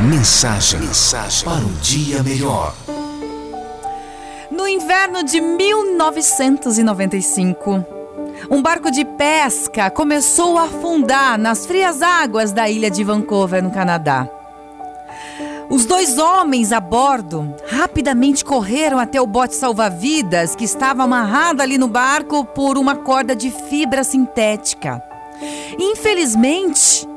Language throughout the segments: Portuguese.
Mensagem, Mensagem para um dia melhor. No inverno de 1995, um barco de pesca começou a afundar nas frias águas da ilha de Vancouver, no Canadá. Os dois homens a bordo rapidamente correram até o bote salva-vidas que estava amarrado ali no barco por uma corda de fibra sintética. Infelizmente,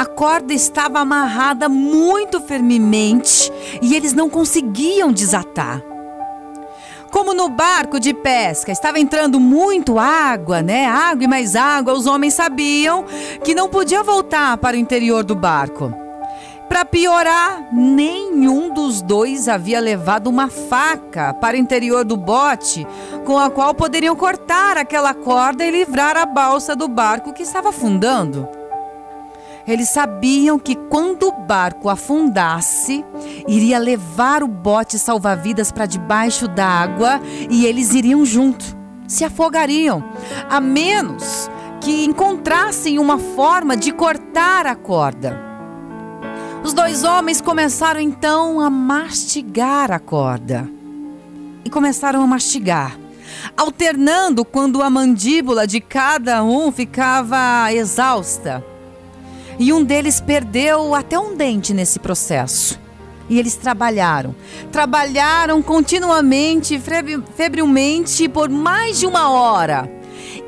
a corda estava amarrada muito firmemente e eles não conseguiam desatar. Como no barco de pesca estava entrando muito água, né? Água e mais água, os homens sabiam que não podia voltar para o interior do barco. Para piorar, nenhum dos dois havia levado uma faca para o interior do bote com a qual poderiam cortar aquela corda e livrar a balsa do barco que estava afundando. Eles sabiam que quando o barco afundasse, iria levar o bote salva-vidas para debaixo d'água e eles iriam junto, se afogariam, a menos que encontrassem uma forma de cortar a corda. Os dois homens começaram então a mastigar a corda. E começaram a mastigar, alternando quando a mandíbula de cada um ficava exausta e um deles perdeu até um dente nesse processo. E eles trabalharam, trabalharam continuamente, febrilmente por mais de uma hora.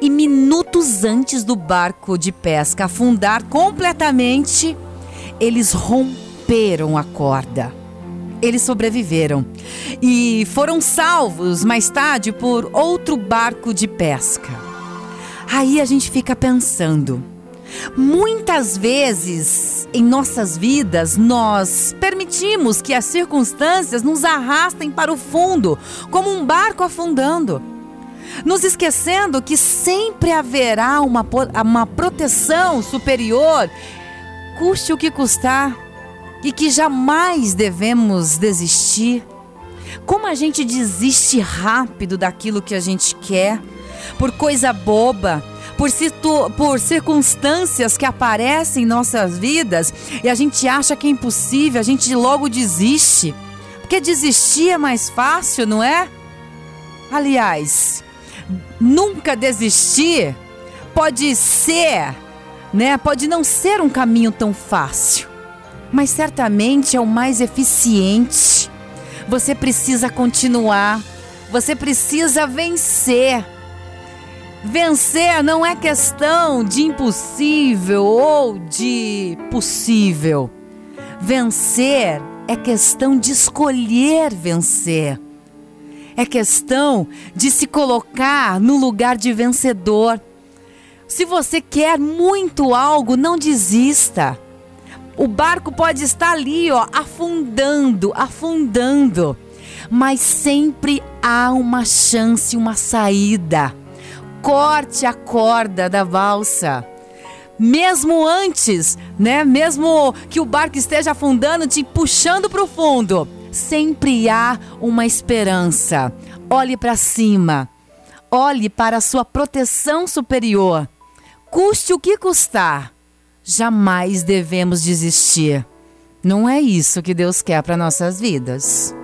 E minutos antes do barco de pesca afundar completamente, eles romperam a corda. Eles sobreviveram e foram salvos mais tarde por outro barco de pesca. Aí a gente fica pensando: Muitas vezes em nossas vidas nós permitimos que as circunstâncias nos arrastem para o fundo, como um barco afundando. Nos esquecendo que sempre haverá uma, uma proteção superior, custe o que custar, e que jamais devemos desistir. Como a gente desiste rápido daquilo que a gente quer, por coisa boba, por, situ, por circunstâncias que aparecem em nossas vidas e a gente acha que é impossível, a gente logo desiste. Porque desistir é mais fácil, não é? Aliás, nunca desistir pode ser, né? Pode não ser um caminho tão fácil, mas certamente é o mais eficiente. Você precisa continuar, você precisa vencer. Vencer não é questão de impossível ou de possível. Vencer é questão de escolher vencer. É questão de se colocar no lugar de vencedor. Se você quer muito algo, não desista. O barco pode estar ali, ó, afundando, afundando, mas sempre há uma chance, uma saída corte a corda da valsa. Mesmo antes, né? Mesmo que o barco esteja afundando, te puxando para o fundo, sempre há uma esperança. Olhe para cima. Olhe para a sua proteção superior. Custe o que custar, jamais devemos desistir. Não é isso que Deus quer para nossas vidas.